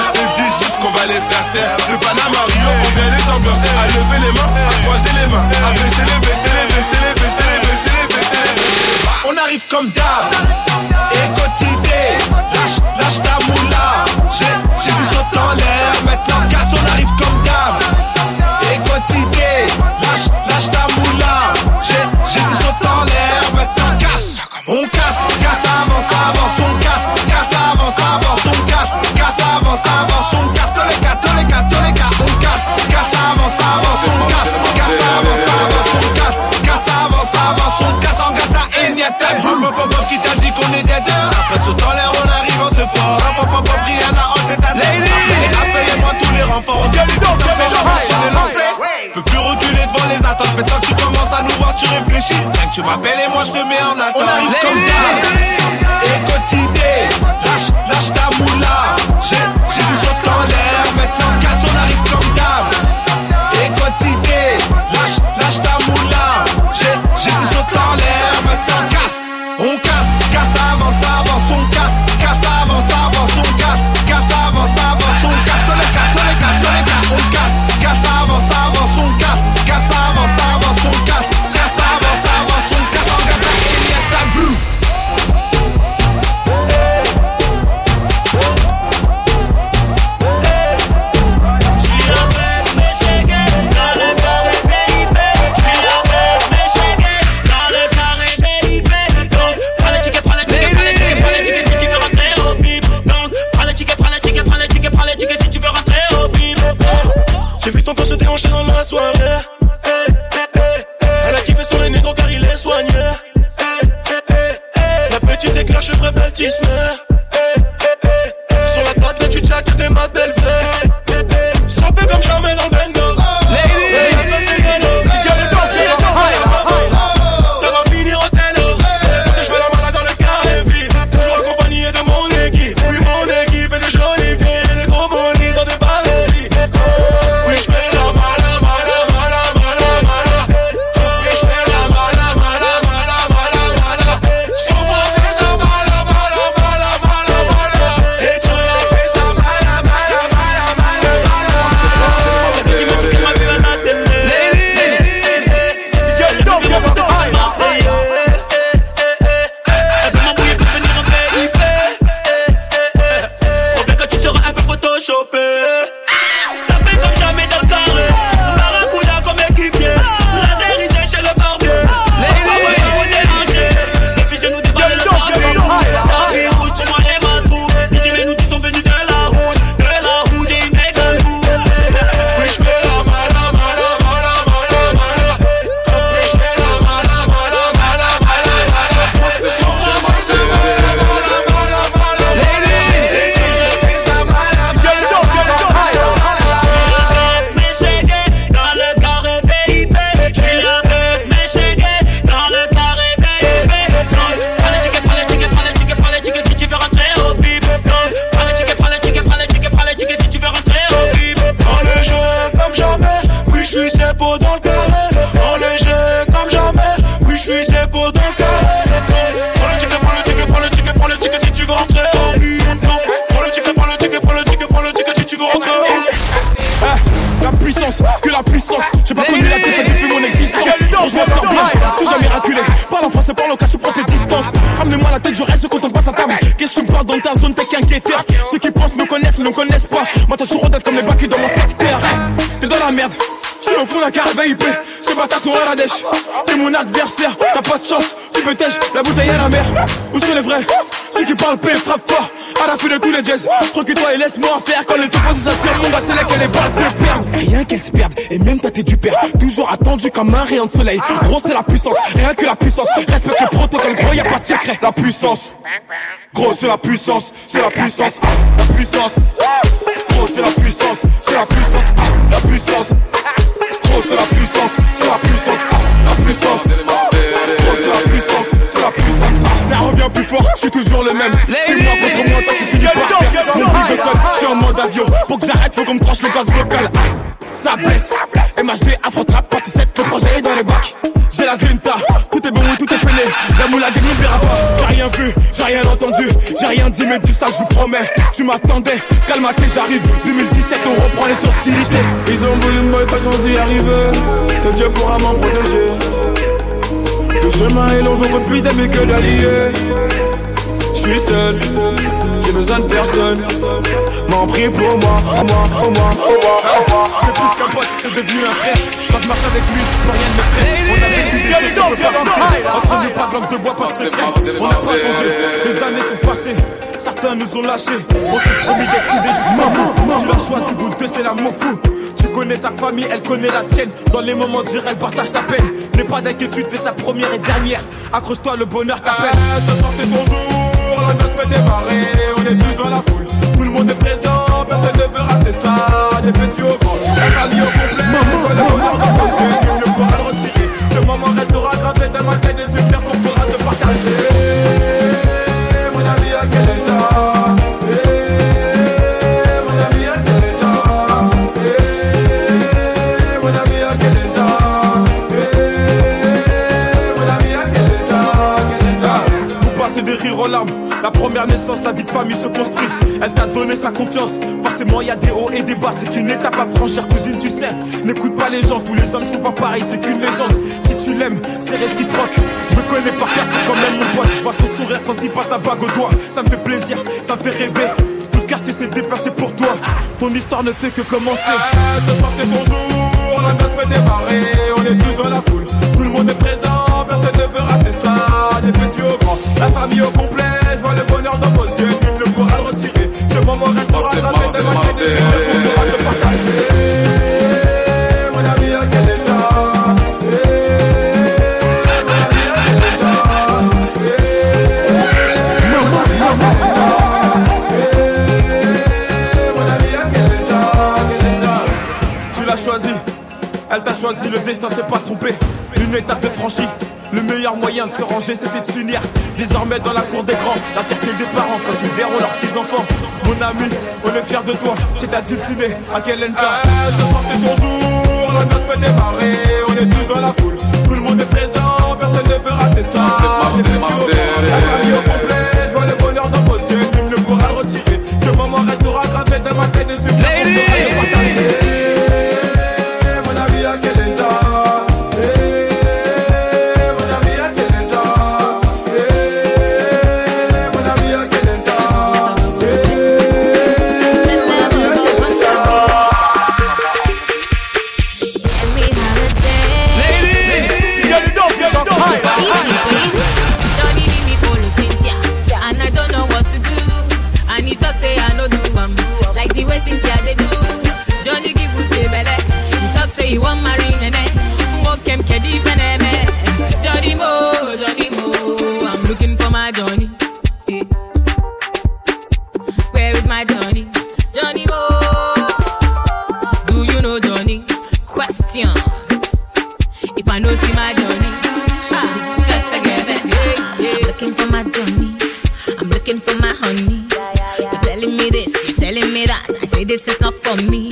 pas le faire, moi je te dis juste qu'on va les faire taire. De Panama on vient les ambiancer, à lever les mains, à croiser les mains, à baisser les, baisser les, baisser les, baisser les, baisser les, baisser les. On arrive comme d'hab, et quotidien, lâche, lâche ta moula. J'ai, j'ai du saut en l'air, maintenant casse, on arrive comme d'hab. Maintenant que tu commences à nous voir, tu réfléchis. Rien que tu m'appelles et moi je te mets en attente. On arrive comme d'hab. Et quotidien puissance, que la puissance. J'ai pas connu la défaite depuis mon existence. Donc je m'en sors bien, je suis jamais raculé. Parle en français, parle au cas, je prends tes distances. Ramenez-moi la tête, je reste quand on passe à table. Qu'est-ce que tu me parles dans ta zone, t'es qu'inquiéteur. Ceux qui pensent me connaissent, ne me connaissent pas. Moi, t'as toujours d'être comme les bacs dans mon secteur. T'es dans la merde. Je suis au fond de la carte VIP, ce bâtard sont à la dèche. T'es mon adversaire, t'as pas de chance, tu peux tèche, la bouteille à la mer. Où sont les vrais? Ceux qui parlent paix, frappe fort, à la fin de tous les jazz. Recule-toi et laisse-moi faire quand les opposés s'attirent, mon gars, c'est là que les balles se perdent. Et rien qu'elles se perdent, et même toi t'es du père. Toujours attendu comme un rayon de soleil. Gros, c'est la puissance, rien que la puissance. Respecte le protocole, gros, y a pas de secret. La puissance, gros, c'est la puissance, c'est la puissance, la puissance. Gros, c'est la puissance, c'est la puissance, la puissance. Gros, c'est la puissance, c'est la puissance, la puissance. Gros, c'est la puissance, c'est la puissance, plus fort, je suis toujours le même. C'est moi contre moi, toi tu finis par terre. Mon big de sol, je suis en mode avion. Pour que j'arrête, faut qu'on me tranche le gaz vocal. Ah, ça blesse. MHD, Afro Trap, partie 7, le projet est dans les bacs. J'ai la grinta, tout est bon, oui, tout est fêlé. La moula gagne n'oubliera pas. J'ai rien vu, j'ai rien entendu, j'ai rien dit, mais du ça, je vous promets. Tu m'attendais, calme-toi, j'arrive. 2017, on reprend les sociétés. Ils ont voulu me boycotter sans y arriver. Seul Dieu pourra m'en protéger. Le chemin est long, j'en plus d'amis que d'alliés. Je suis seul, j'ai besoin de personne. M'en prie pour moi, au moi, au moi, au moi. C'est plus qu'un pote, c'est devenu un frère. Je marche avec lui, plus rien ne me freine. On a des. Entre nous, pas de langue de bois, pas de secret. On n'a pas changé, les années sont passées. Certains nous ont lâchés, on s'est promis d'être soudés jusqu'au bout. Tu l'as choisi, vous deux, c'est l'amour fou. Sa famille, elle connaît la tienne. Dans les moments durs, elle partage ta peine. N'aie pas d'inquiétude, t'es sa première et dernière. Accroche-toi, le bonheur t'appelle. Ah, ce soir c'est ton jour, la noce fait démarrer. On est tous dans la foule, tout le monde est présent. Personne ne veut rater ça, des petits au famille se construit. Elle t'a donné sa confiance. Forcément, y a des hauts et des bas. C'est qu'une étape à franchir, cousine, tu sais. N'écoute pas les gens, tous les hommes sont pas pareils. C'est qu'une légende. Si tu l'aimes, c'est réciproque. Je me connais par cœur, c'est quand même mon pote. Je vois son sourire quand il passe la bague au doigt. Ça me fait plaisir, ça me fait rêver. Tout le quartier s'est déplacé pour toi. Ton histoire ne fait que commencer. Ah, ce soir c'est ton jour, la noce fait démarrer. On est tous dans la foule, tout le monde est présent. Personne ne veut rater ça, des petits au grand. La famille au complet, elle t'a choisi, le destin s'est pas trompé. Une étape est franchie. Le meilleur moyen de se ranger, c'était de s'unir. Désormais dans la cour des grands, la fierté des parents quand ils verront leurs petits enfants. Mon ami, on est fiers de toi. C'est à dulciné, à quel Ah, ce soir c'est ton jour, la noce fait démarrer. On est tous dans la foule, tout le monde est présent. Personne ne veut rater ça. Passez, passez, Des petits au passez. Looking for my honey. You're telling me this, you're telling me that. I say this is not for me.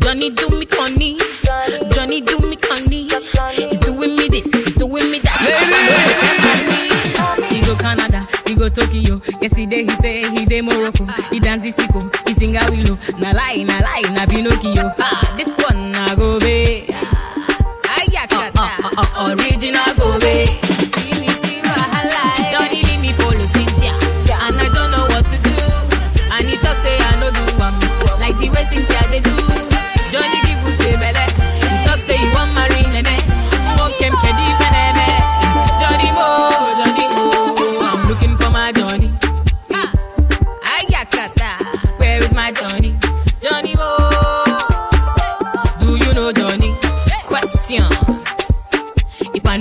Johnny do me conny. Johnny do me conny. He's doing me this, he's doing me that. He go Canada, he go Tokyo. Yesterday he say he dey Morocco. He dance the sicko, he sing a willow. Na lie, na lie, na Pinocchio. Ah, this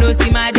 aproxima de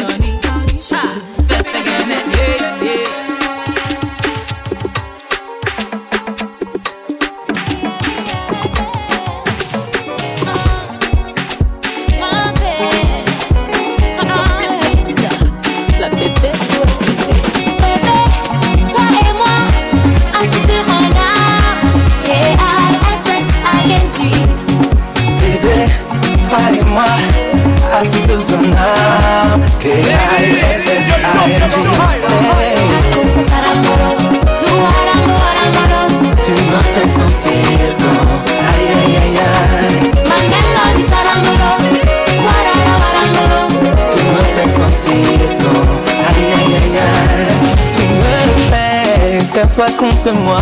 préfère toi contre moi.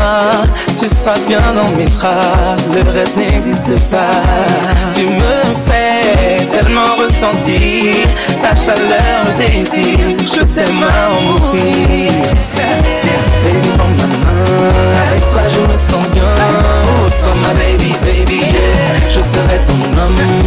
Tu seras bien dans mes bras, le reste n'existe pas. Tu me fais tellement ressentir ta chaleur, le désir. Je t'aime à en mourir. Baby, prends ma main, avec toi je me sens bien. Oh, sans ma baby, baby, yeah. je serai ton homme.